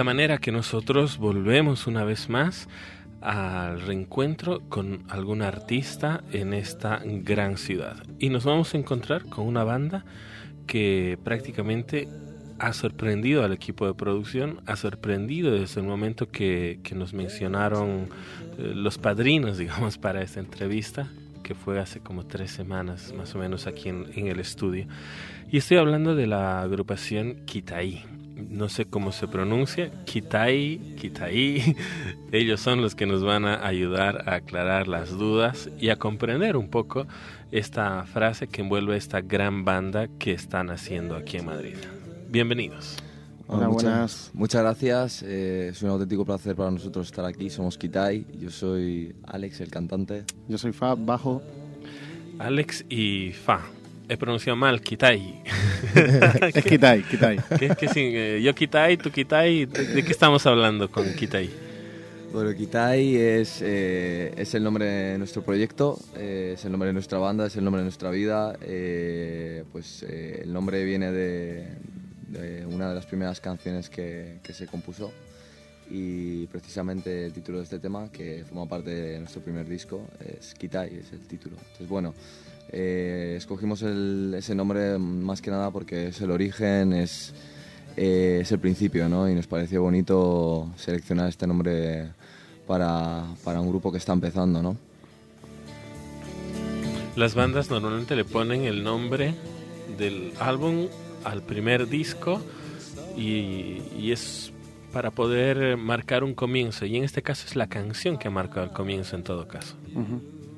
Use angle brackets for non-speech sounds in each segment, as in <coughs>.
Esta manera que nosotros volvemos una vez más al reencuentro con algún artista en esta gran ciudad. Y nos vamos a encontrar con una banda que prácticamente ha sorprendido al equipo de producción, ha sorprendido desde el momento que, nos mencionaron eh, los padrinos, <laughs> digamos, para esta entrevista, que fue hace como tres semanas más o menos aquí en, en el estudio. Y estoy hablando de la agrupación Kitai no sé cómo se pronuncia, Kitai, Kitai. <laughs> Ellos son los que nos van a ayudar a aclarar las dudas y a comprender un poco esta frase que envuelve esta gran banda que están haciendo aquí en Madrid. Bienvenidos. Hola, buenas. Muchas gracias. Eh, es un auténtico placer para nosotros estar aquí. Somos Kitai. Yo soy Alex, el cantante. Yo soy Fa, bajo. Alex y Fa he pronunciado mal, Kitai. <laughs> es Kitai, Kitai. Eh, yo Kitai, tú Kitai, ¿de, qué estamos hablando con Kitai? Bueno, Kitai es, eh, es el nombre de nuestro proyecto, eh, es el nombre de nuestra banda, es el nombre de nuestra vida. pues el nombre viene de, una de las primeras canciones que, que se compuso y precisamente el título de este tema, que forma parte de nuestro primer disco, es Kitai, es el título. Entonces, bueno, eh, escogimos ese nombre más que nada porque es el origen, es, eh, es el principio, ¿no? Y nos pareció bonito seleccionar este nombre para, para, un grupo que está empezando, ¿no? Las bandas normalmente le ponen el nombre del álbum al primer disco y, y es para poder marcar un comienzo. Y en este caso es la canción que marca el comienzo en todo caso.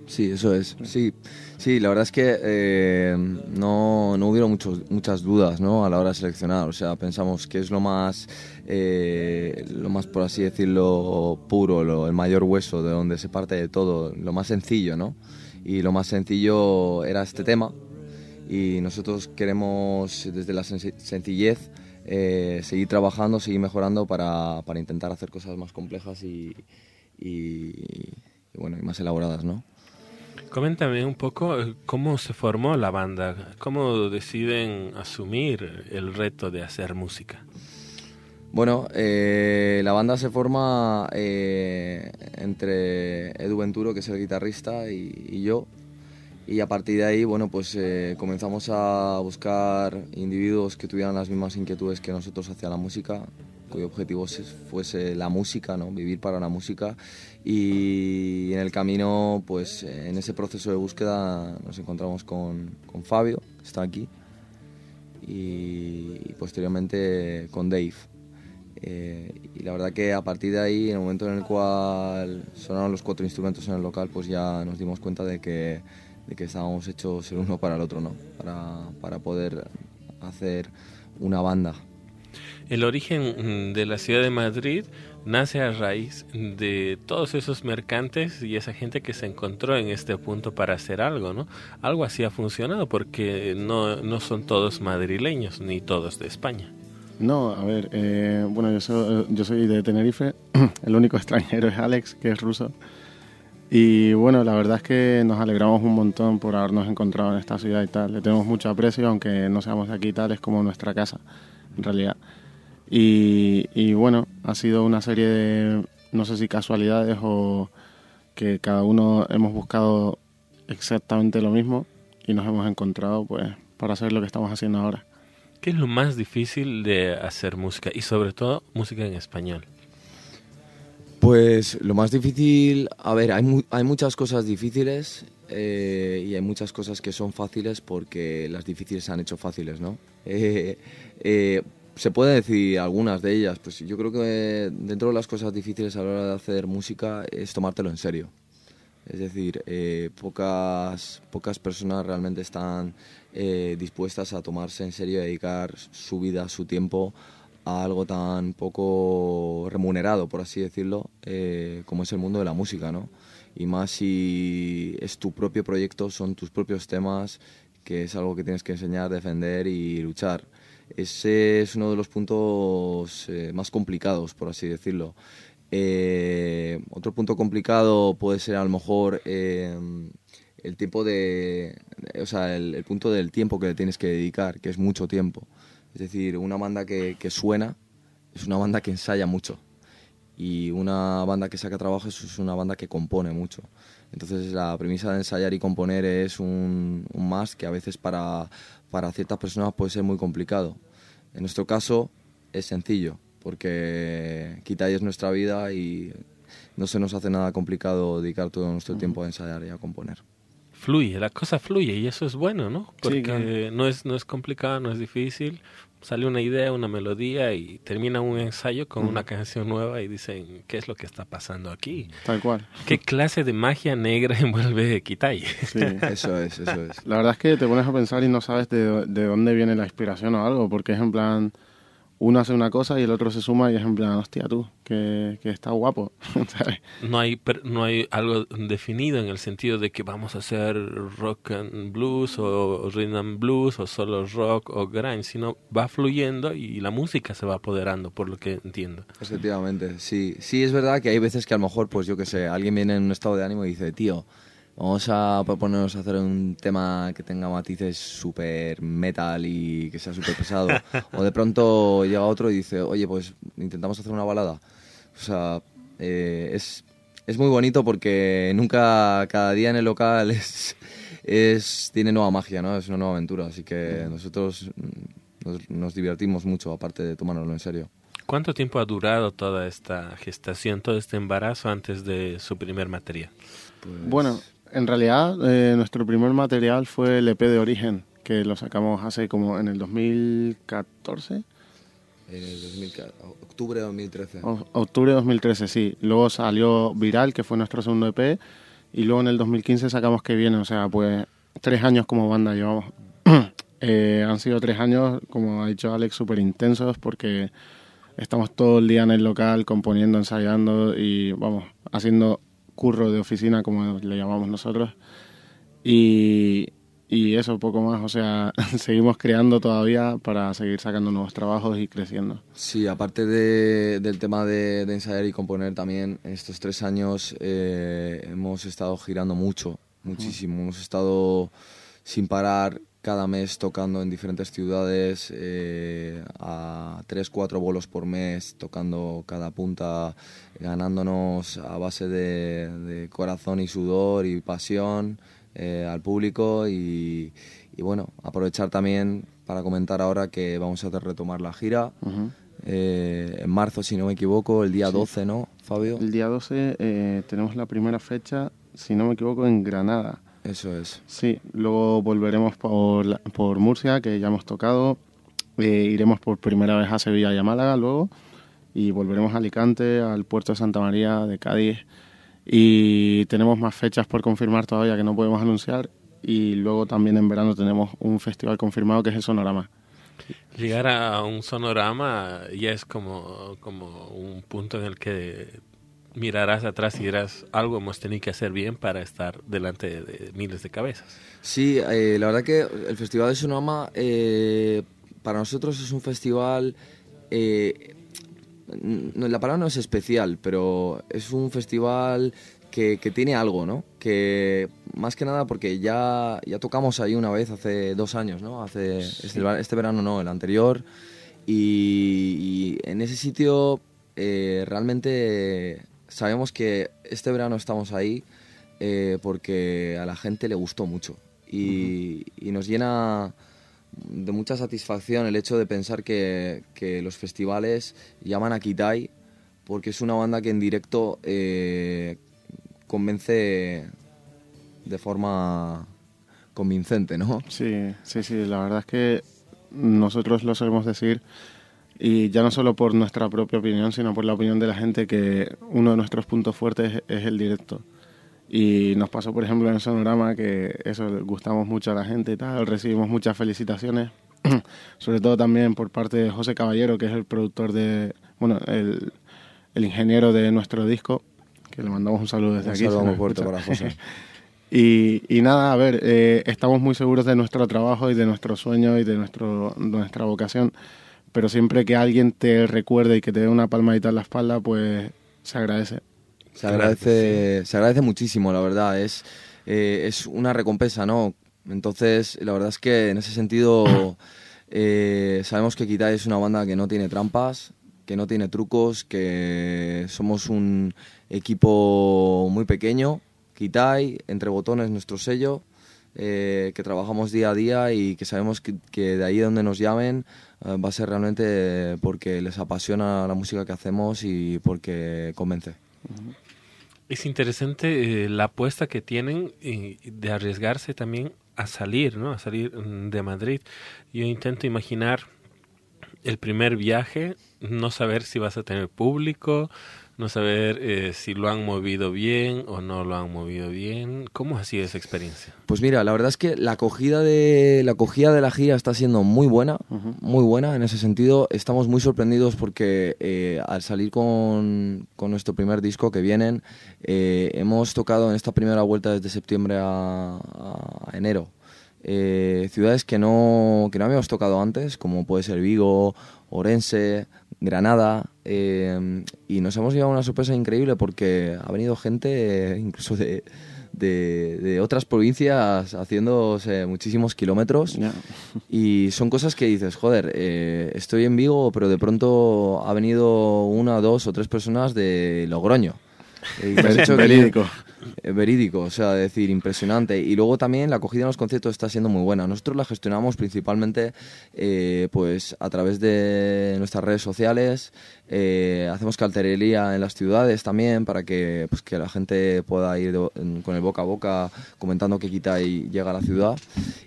Sí, eso es. Sí, sí la verdad es que eh, no, no hubieron muchos, muchas dudas ¿no? a la hora de seleccionar. O sea, pensamos que es lo más, eh, lo más por así decirlo, puro, lo, el mayor hueso de donde se parte de todo, lo más sencillo, ¿no? Y lo más sencillo era este tema. Y nosotros queremos, desde la sencillez, eh, seguir trabajando, seguir mejorando para, para, intentar hacer cosas más complejas y, y, bueno, y más elaboradas, ¿no? Coméntame un poco eh, cómo se formó la banda, cómo deciden asumir el reto de hacer música. Bueno, eh, la banda se forma entre Edu Venturo, que es el guitarrista, y, y yo, y a partir de ahí, bueno, pues eh, comenzamos a buscar individuos que tuvieran las mismas inquietudes que nosotros hacia la música, cuyo objetivo fuese la música, ¿no? Vivir para la música. Y en el camino, pues en ese proceso de búsqueda nos encontramos con, con Fabio, que está aquí, y, posteriormente con Dave. Eh, y la verdad que a partir de ahí, en el momento en el cual sonaron los cuatro instrumentos en el local, pues ya nos dimos cuenta de que de que estábamos hechos el uno para el otro, ¿no? Para, para poder hacer una banda. El origen de la ciudad de Madrid nace a raíz de todos esos mercantes y esa gente que se encontró en este punto para hacer algo, ¿no? Algo así ha funcionado porque no, no son todos madrileños ni todos de España. No, a ver, eh, bueno, yo soy, yo soy de Tenerife, <clears throat> el único extranjero es Alex, que es ruso. Y bueno, la verdad es que nos alegramos un montón por habernos encontrado en esta ciudad y tal. Le tenemos mucho aprecio, aunque no seamos de aquí tal, es como nuestra casa, en realidad. Y, y bueno, ha sido una serie de, no sé si casualidades o que cada uno hemos buscado exactamente lo mismo y nos hemos encontrado pues para hacer lo que estamos haciendo ahora. ¿Qué es lo más difícil de hacer música y sobre todo música en español? Pues lo más difícil, a ver, hay, hay muchas cosas difíciles eh, y hay muchas cosas que son fáciles porque las difíciles se han hecho fáciles, ¿no? <laughs> Eh, eh, se puede decir algunas de ellas, pues yo creo que dentro de las cosas difíciles a la hora de hacer música es tomártelo en serio. Es decir, pocas, pocas personas realmente están dispuestas a tomarse en serio y dedicar su vida, su tiempo a algo tan poco remunerado, por así decirlo, eh, como es el mundo de la música, ¿no? Y más si es tu propio proyecto, son tus propios temas, que es algo que tienes que enseñar, defender y luchar. Ese es uno de los puntos eh, más complicados, por así decirlo. Eh, otro punto complicado puede ser a lo mejor el tiempo de, o sea, el punto del tiempo que le tienes que dedicar, que es mucho tiempo. Es decir, una banda que, suena es una banda que ensaya mucho. Y una banda que saca trabajo es una banda que compone mucho. Entonces la premisa de ensayar y componer es un más que a veces para, para ciertas personas puede ser muy complicado. En nuestro caso es sencillo, porque Kitai es nuestra vida y no se nos hace nada complicado dedicar todo nuestro tiempo a ensayar y a componer. Fluye, la cosa fluye y eso es bueno, ¿no? Porque no, es, no es complicado, no es difícil. Sale una idea, una melodía y termina un ensayo con una canción nueva y dicen, ¿qué es lo que está pasando aquí? Tal cual. ¿Qué clase de magia negra <laughs> envuelve Kitai? Sí, eso es, eso es. La verdad es que te pones a pensar y no sabes de, de dónde viene la inspiración o algo, porque es en plan uno hace una cosa y el otro se suma y es en plan, hostia tú, que, que está guapo. <laughs> no hay no hay algo definido en el sentido de que vamos a hacer rock and blues o rhythm and blues o solo rock o grind, sino va fluyendo y la música se va apoderando, por lo que entiendo. Efectivamente, sí. Sí, es verdad que hay veces que a lo mejor, pues yo que sé, alguien viene en un estado de ánimo y dice, tío, Vamos a proponernos hacer un tema que tenga matices súper metal y que sea súper pesado. <laughs> o de pronto llega otro y dice, oye, pues intentamos hacer una balada. O sea, eh, es, es muy bonito porque nunca, cada día en el local <laughs> es, es, tiene nueva magia, ¿no? Es una nueva aventura. Así que nosotros nos, nos divertimos mucho, aparte de tomárnoslo en serio. ¿Cuánto tiempo ha durado toda esta gestación, todo este embarazo antes de su primer material? Pues... Bueno, en realidad, eh, nuestro primer material fue el EP de Origen, que lo sacamos hace como en el 2014. En el octubre de 2013. octubre de 2013, sí. Luego salió Viral, que fue nuestro segundo EP, y luego en el 2015 sacamos Que Viene, o sea, pues tres años como banda llevamos. <clears throat> eh, han sido tres años, como ha dicho Alex, súper intensos porque estamos todo el día en el local componiendo, ensayando y, vamos, haciendo curro de oficina, como le llamamos nosotros. Y, y eso, poco más. O sea, <laughs> seguimos creando todavía para seguir sacando nuevos trabajos y creciendo. Sí, aparte de, del tema de, ensayar y componer, también en estos tres años eh, hemos estado girando mucho, muchísimo. Hemos estado sin parar cada mes tocando en diferentes ciudades, eh, a tres, cuatro bolos por mes, tocando cada punta, ganándonos a base de, corazón y sudor y pasión eh, al público y, bueno, aprovechar también para comentar ahora que vamos a retomar la gira. Eh, en marzo, si no me equivoco, el día 12, ¿no, Fabio? El día 12 tenemos la primera fecha, si no me equivoco, en Granada. Eso es. Sí, luego volveremos por, por Murcia, que ya hemos tocado. Eh, iremos por primera vez a Sevilla y a Málaga luego. Y volveremos a Alicante, al puerto de Santa María, de Cádiz. Y tenemos más fechas por confirmar todavía que no podemos anunciar. Y luego también en verano tenemos un festival confirmado que es el Sonorama. Llegar a un sonorama ya es como, como un punto en el que mirarás atrás y dirás, algo hemos tenido que hacer bien para estar delante de, miles de cabezas. Sí, eh, la verdad que el Festival de Sonoma eh, para nosotros es un festival... Eh, la palabra no es especial, pero es un festival que, tiene algo, ¿no? Que más que nada porque ya, ya tocamos ahí una vez hace dos años, ¿no? Hace, este, este, verano no, el anterior. Y, y en ese sitio realmente sabemos que este verano estamos ahí eh, porque a la gente le gustó mucho y, nos llena de mucha satisfacción el hecho de pensar que, los festivales llaman a Kitai porque es una banda que en directo eh, convence de forma convincente, ¿no? Sí, sí, sí, la verdad es que nosotros lo solemos decir y ya no solo por nuestra propia opinión, sino por la opinión de la gente, que uno de nuestros puntos fuertes es el directo. Y nos pasó, por ejemplo, en Sonorama que eso, gustamos mucho a la gente y tal, recibimos muchas felicitaciones, <clears throat> sobre todo también por parte de José Caballero, que es el productor de, bueno, el, el ingeniero de nuestro disco, que le mandamos un saludo desde aquí. Saludo fuerte para José. <laughs> y, y, nada, a ver, eh, estamos muy seguros de nuestro trabajo y de nuestro sueño y de nuestro, nuestra vocación pero siempre que alguien te recuerde y que te dé una palmadita en la espalda, pues se agradece. Se agradece, se agradece muchísimo, la verdad. Es, eh, es una recompensa, ¿no? Entonces, la verdad es que en ese sentido <coughs> eh, sabemos que Kitai es una banda que no tiene trampas, que no tiene trucos, que somos un equipo muy pequeño, Kitai, entre botones nuestro sello, eh, que trabajamos día a día y que sabemos que, de ahí donde nos llamen va a ser realmente porque les apasiona la música que hacemos y porque convence. Es interesante eh, la apuesta que tienen de arriesgarse también a salir, ¿no? A salir mm, de Madrid. Yo intento imaginar el primer viaje, no saber si vas a tener público, no saber eh, si lo han movido bien o no lo han movido bien. ¿Cómo ha sido esa experiencia? Pues mira, la verdad es que la acogida de la acogida de la gira está siendo muy buena, muy buena en ese sentido. Estamos muy sorprendidos porque eh, al salir con, con, nuestro primer disco que vienen, eh, hemos tocado en esta primera vuelta desde septiembre a, a enero. Ciudades que no, que no habíamos tocado antes, como puede ser Vigo, Orense, Granada, eh, y nos hemos llevado una sorpresa increíble porque ha venido gente eh, incluso de, de, otras provincias haciéndose muchísimos kilómetros y son cosas que dices, joder, eh, estoy en Vigo, pero de pronto ha venido una, dos o tres personas de Logroño. Y <laughs> verídico. Eh, verídico, o sea, decir, impresionante. Y luego también la acogida en los conciertos está siendo muy buena. Nosotros la gestionamos principalmente eh, pues a través de nuestras redes sociales, eh, hacemos cartelería en las ciudades también para que, pues, que la gente pueda ir con el boca a boca comentando que quita y llega a la ciudad.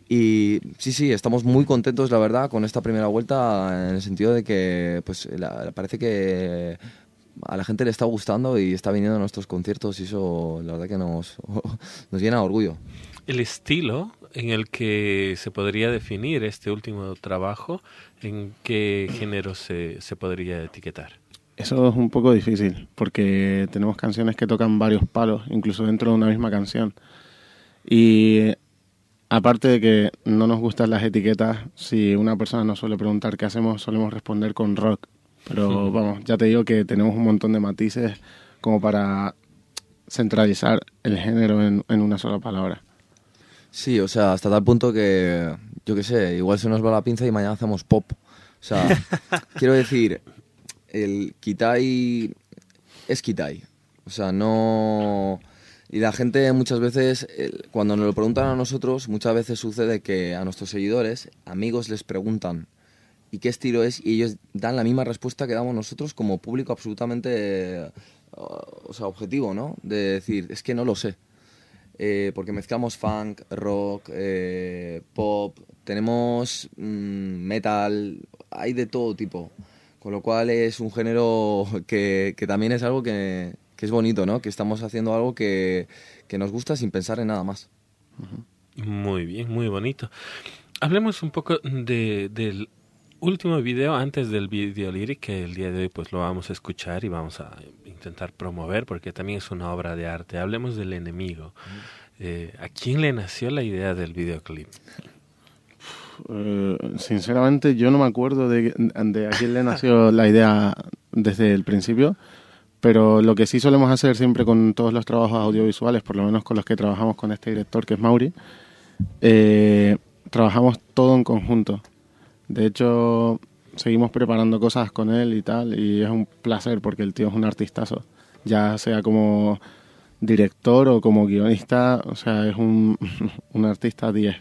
Y sí, sí, estamos muy contentos, la verdad, con esta primera vuelta en el sentido de que pues parece que a la gente le está gustando y está viniendo a nuestros conciertos y eso la verdad que nos, <laughs> nos llena de orgullo. El estilo en el que se podría definir este último trabajo, ¿en qué género se, se podría etiquetar? Eso es un poco difícil, porque tenemos canciones que tocan varios palos, incluso dentro de una misma canción. Y aparte de que no nos gustan las etiquetas, si una persona nos suele preguntar qué hacemos, solemos responder con rock. Pero vamos, ya te digo que tenemos un montón de matices como para centralizar el género en, una sola palabra. Sí, o sea, hasta tal punto que, yo qué sé, igual se nos va la pinza y mañana hacemos pop. O sea, <laughs> quiero decir, el Kitai es Kitai. O sea, no... Y la gente muchas veces, cuando nos lo preguntan a nosotros, muchas veces sucede que a nuestros seguidores, amigos les preguntan y qué estilo es y ellos dan la misma respuesta que damos nosotros como público absolutamente o sea, objetivo, ¿no? De decir, es que no lo sé. Eh, porque mezclamos funk, rock, eh, pop, tenemos mm, metal, hay de todo tipo. Con lo cual es un género <laughs> que, también es algo que, que, es bonito, ¿no? Que estamos haciendo algo que, que nos gusta sin pensar en nada más. Muy bien, muy bonito. Hablemos un poco de, del último video antes del video lyric que el día de hoy pues lo vamos a escuchar y vamos a intentar promover porque también es una obra de arte. Hablemos del enemigo. Eh, ¿A quién le nació la idea del videoclip? Eh, sinceramente yo no me acuerdo de, de, a quién le nació la idea desde el principio, pero lo que sí solemos hacer siempre con todos los trabajos audiovisuales, por lo menos con los que trabajamos con este director que es Mauri, eh, trabajamos todo en conjunto. De hecho, seguimos preparando cosas con él y tal, y es un placer porque el tío es un artistazo. Ya sea como director o como guionista, o sea, es un, <laughs> un artista 10.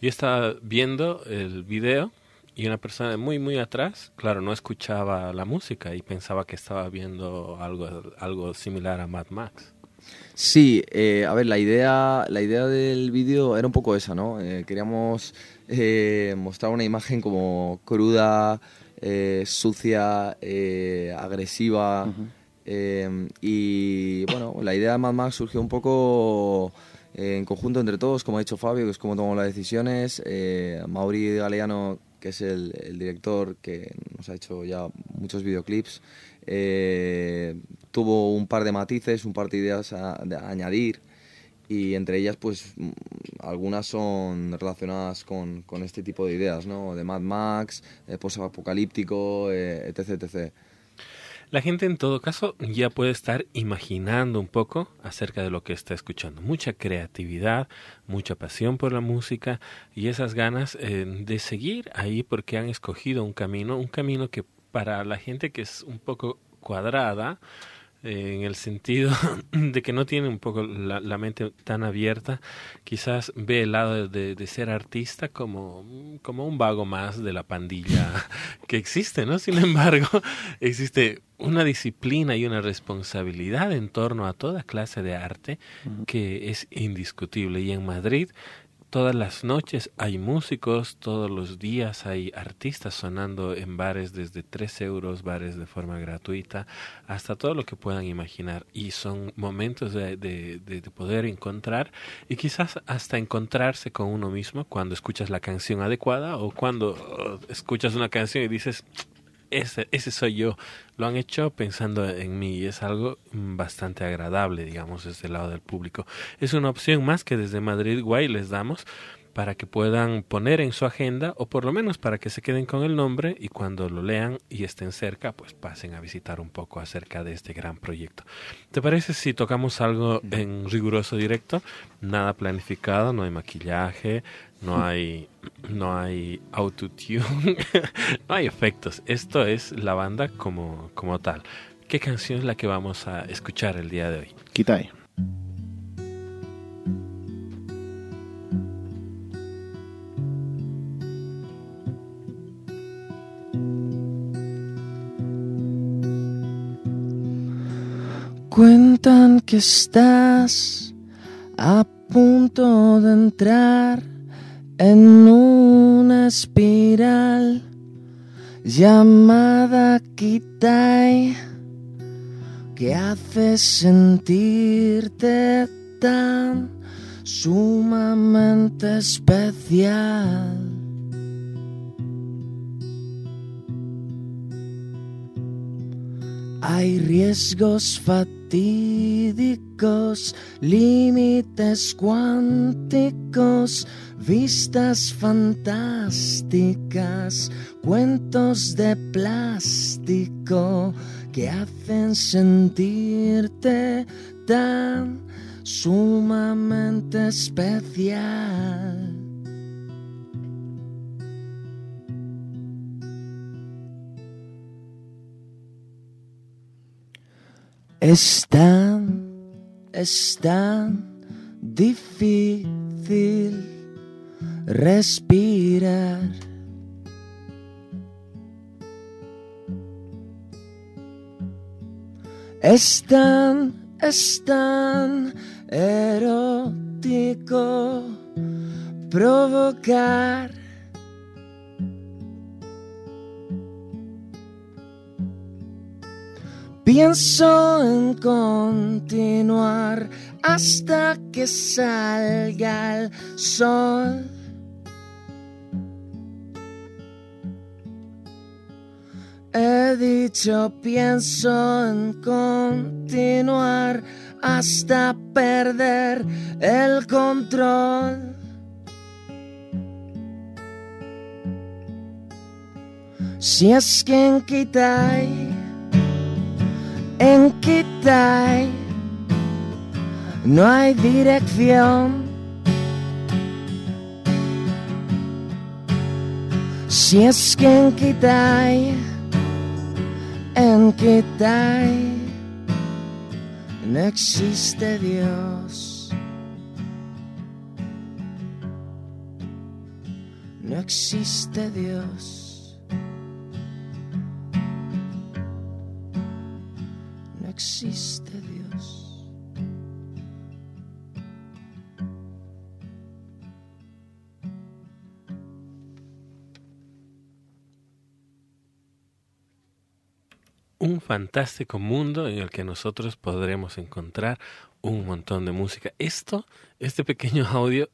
Yo estaba viendo el video y una persona muy, muy atrás, claro, no escuchaba la música y pensaba que estaba viendo algo, algo similar a Mad Max. Sí, eh, a ver, la idea, la idea del vídeo era un poco esa, ¿no? Eh, queríamos eh, mostrar una imagen como cruda, sucia, agresiva. y bueno, la idea de Mad Max surgió un poco en conjunto entre todos, como ha dicho Fabio, que es como tomamos las decisiones. Mauri Galeano, que es el, director que nos ha hecho ya muchos videoclips, eh, tuvo un par de matices, un par de ideas a, añadir y entre ellas pues mm, algunas son relacionadas con, este tipo de ideas, ¿no? De Mad Max, eh, post-apocalíptico, eh, etc. La gente en todo caso ya puede estar imaginando un poco acerca de lo que está escuchando. Mucha creatividad, mucha pasión por la música y esas ganas eh, de seguir ahí porque han escogido un camino, un camino que para la gente que es un poco cuadrada, en el sentido <laughs> de que no tiene un poco la, mente tan abierta, quizás ve el lado de, de, ser artista como, como un vago más de la pandilla <laughs> que existe, ¿no? Sin embargo, <laughs> existe una disciplina y una responsabilidad en torno a toda clase de arte que es indiscutible. Y en Madrid Todas las noches hay músicos, todos los días hay artistas sonando en bares desde 3 euros, bares de forma gratuita, hasta todo lo que puedan imaginar. Y son momentos de, de, de, poder encontrar y quizás hasta encontrarse con uno mismo cuando escuchas la canción adecuada o cuando escuchas una canción y dices, ese, ese soy yo. Lo han hecho pensando en mí y es algo bastante agradable, digamos, desde el lado del público. Es una opción más que desde Madrid Guay les damos para que puedan poner en su agenda o por lo menos para que se queden con el nombre y cuando lo lean y estén cerca, pues pasen a visitar un poco acerca de este gran proyecto. ¿Te parece si tocamos algo en riguroso directo? Nada planificado, no hay maquillaje, no hay no hay autotune, <laughs> no hay efectos. Esto es la banda como, como tal. ¿Qué canción es la que vamos a escuchar el día de hoy? Kitai. Estás a punto de entrar en una espiral llamada Kitai que hace sentirte tan sumamente especial. Hay riesgos fatídicos, límites cuánticos, vistas fantásticas, cuentos de plástico que hacen sentirte tan sumamente especial. Es tan, difícil respirar. Es tan, es tan erótico provocar Pienso en continuar hasta que salga el sol. He dicho, pienso en continuar hasta perder el control. Si es que en en Kitai no hay dirección. Si es que en Kitai, en Kitai no existe Dios. No existe Dios. Existe Dios. Un fantástico mundo en el que nosotros podremos encontrar un montón de música. Esto, este pequeño <laughs> audio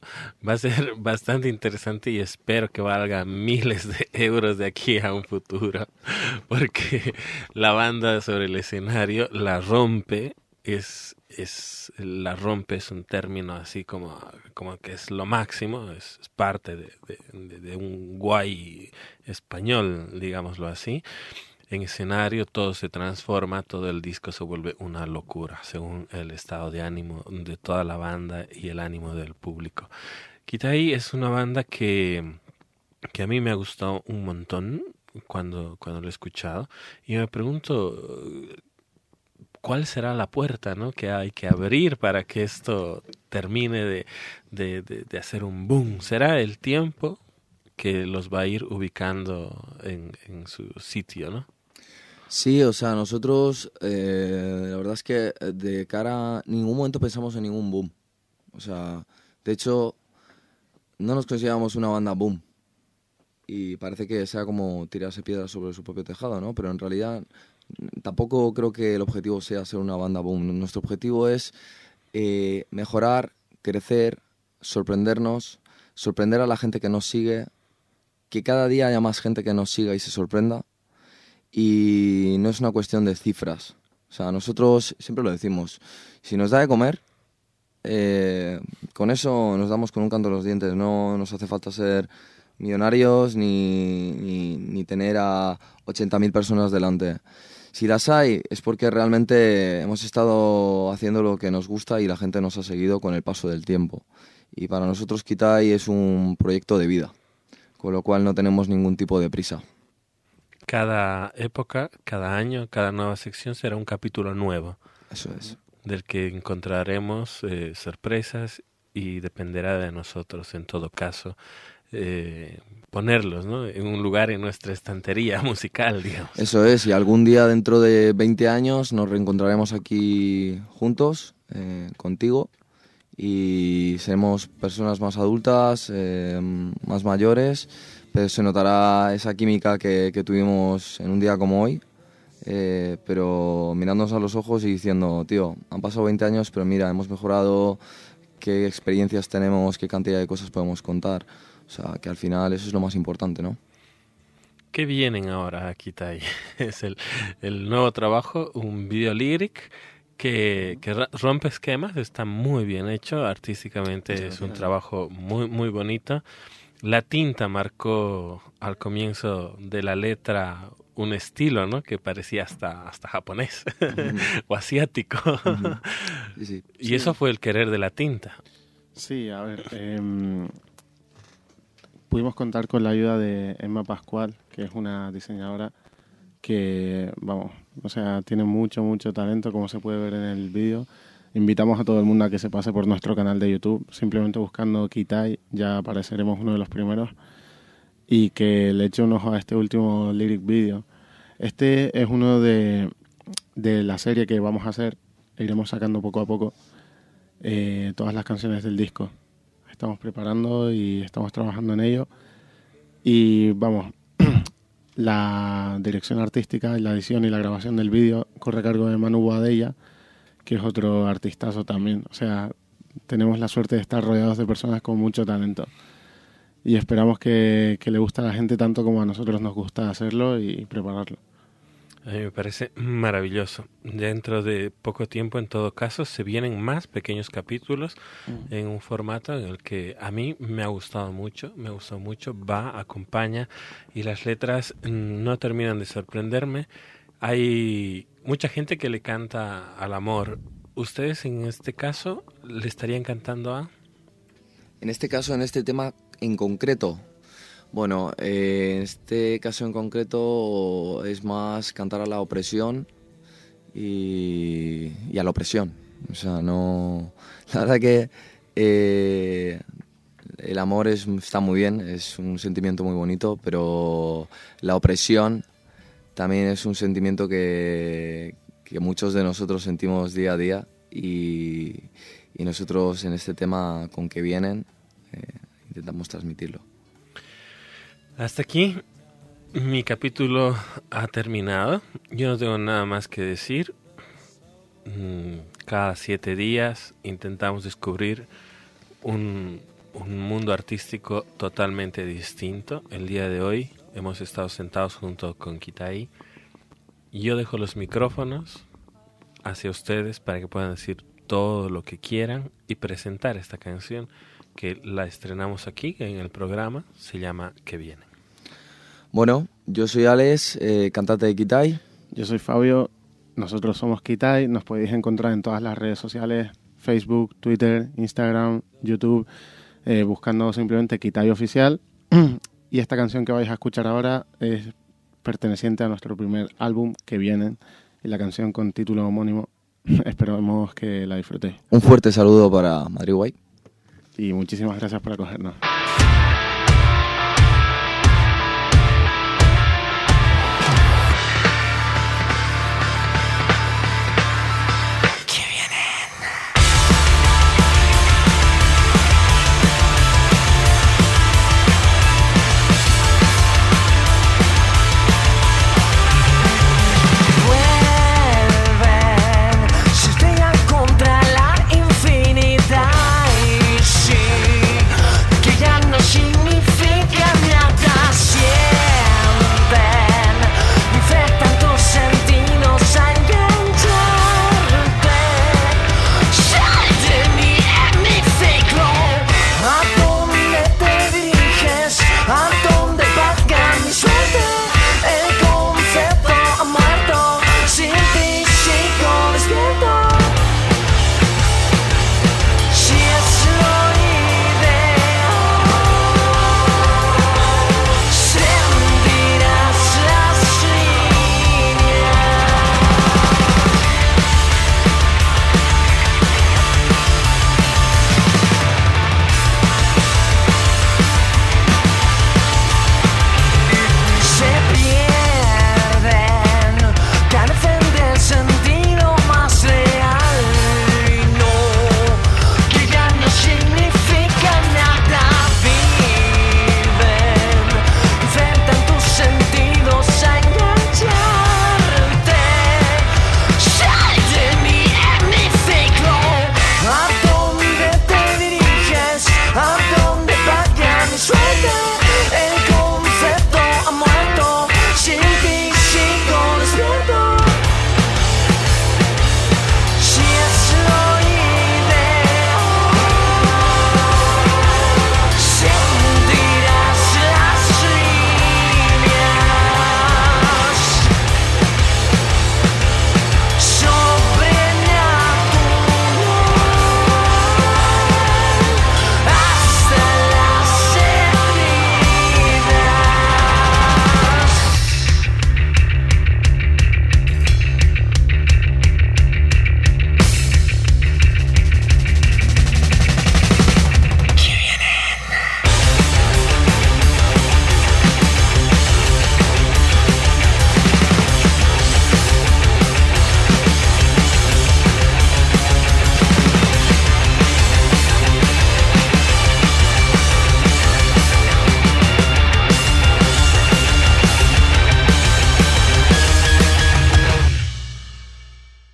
va a ser bastante interesante y espero que valga miles de euros de aquí a un futuro, <laughs> porque la banda sobre el escenario la rompe, es, es, la rompe es un término así como, como que es lo máximo, es, parte de, de un guay español, digámoslo así en escenario todo se transforma, todo el disco se vuelve una locura, según el estado de ánimo de toda la banda y el ánimo del público. Kitai es una banda que, que a mí me ha gustado un montón. cuando, cuando lo he escuchado y me pregunto cuál será la puerta ¿no? que hay que abrir para que esto termine de, de, de, hacer un boom. ¿Será el tiempo que los va a ir ubicando en, en su sitio, no? Sí, o sea, nosotros, eh, la verdad es que de cara, a ningún momento pensamos en ningún boom. O sea, de hecho, no nos consideramos una banda boom. Y parece que sea como tirarse piedras sobre su propio tejado, ¿no? Pero en realidad tampoco creo que el objetivo sea ser una banda boom. Nuestro objetivo es eh, mejorar, crecer, sorprendernos, sorprender a la gente que nos sigue, que cada día haya más gente que nos siga y se sorprenda. Y no es una cuestión de cifras. O sea, nosotros siempre lo decimos, si nos da de comer, eh, con eso nos damos con un canto de los dientes. No nos hace falta ser millonarios ni, ni, ni tener a 80.000 personas delante. Si las hay es porque realmente hemos estado haciendo lo que nos gusta y la gente nos ha seguido con el paso del tiempo. Y para nosotros Kitai es un proyecto de vida, con lo cual no tenemos ningún tipo de prisa. Cada época, cada año, cada nueva sección será un capítulo nuevo. Eso es. Del que encontraremos eh, sorpresas y dependerá de nosotros en todo caso eh, ponerlos ¿no? en un lugar en nuestra estantería <laughs> musical, digamos. Eso es, y algún día dentro de 20 años nos reencontraremos aquí juntos, eh, contigo, y seremos personas más adultas, eh, más mayores, pero se notará esa química que, que tuvimos en un día como hoy. Eh, pero mirándonos a los ojos y diciendo, tío, han pasado 20 años, pero mira, hemos mejorado, qué experiencias tenemos, qué cantidad de cosas podemos contar. O sea, que al final eso es lo más importante, ¿no? ¿Qué vienen ahora aquí, Tai? <laughs> Es el, el nuevo trabajo, un video lyric que, que, rompe esquemas, está muy bien hecho, artísticamente es un trabajo muy, muy bonito. La tinta marcó al comienzo de la letra un estilo, ¿no? Que parecía hasta, hasta japonés <laughs> o asiático. sí, sí. Y eso fue el querer de la tinta. Sí, a ver, eh, pudimos contar con la ayuda de Emma Pascual, que es una diseñadora que, vamos, o sea, tiene mucho, mucho talento, como se puede ver en el vídeo. Invitamos a todo el mundo a que se pase por nuestro canal de YouTube, simplemente buscando Kitai, ya apareceremos uno de los primeros, y que le eche un ojo a este último lyric video. Este es uno de, de la serie que vamos a hacer, iremos sacando poco a poco eh, todas las canciones del disco estamos preparando y estamos trabajando en ello. Y vamos, <clears throat> la dirección artística, la edición y la grabación del vídeo corre a cargo de Manu Boadella, que es otro artistazo también. O sea, tenemos la suerte de estar rodeados de personas con mucho talento. Y esperamos que, que le guste a la gente tanto como a nosotros nos gusta hacerlo y prepararlo. A mí me parece maravilloso. Dentro de poco tiempo, en todo caso, se vienen más pequeños capítulos mm. en un formato en el que a mí me ha gustado mucho, me ha gustado mucho, va, acompaña y las letras no terminan de sorprenderme. Hay mucha gente que le canta al amor. ¿Ustedes en este caso le estarían cantando a? En este caso, en este tema en concreto, bueno, eh, en este caso en concreto es más cantar a la opresión y, a la opresión. O sea, no. La verdad que eh, el amor es, está muy bien, es un sentimiento muy bonito, pero la opresión también es un sentimiento que, muchos de nosotros sentimos día a día y, nosotros en este tema con que vienen eh, intentamos transmitirlo. Hasta aquí mi capítulo ha terminado. Yo no tengo nada más que decir. Mm, cada siete días intentamos descubrir un mundo artístico totalmente distinto. El día de hoy hemos estado sentados junto con Kitai. Yo dejo los micrófonos hacia ustedes para que puedan decir todo lo que quieran y presentar esta canción que la estrenamos aquí en el programa. Se llama Que viene. Bueno, yo soy Alex, eh, cantante de Kitai. Yo soy Fabio, nosotros somos Kitai, nos podéis encontrar en todas las redes sociales, Facebook, Twitter, Instagram, YouTube, eh, buscando simplemente Kitai Oficial. <clears throat> y esta canción que vais a escuchar ahora es perteneciente a nuestro primer álbum que viene y la canción con título homónimo. <laughs> Esperamos que la disfrutéis. Un fuerte saludo para Madrid Guay. Y muchísimas gracias por acogernos.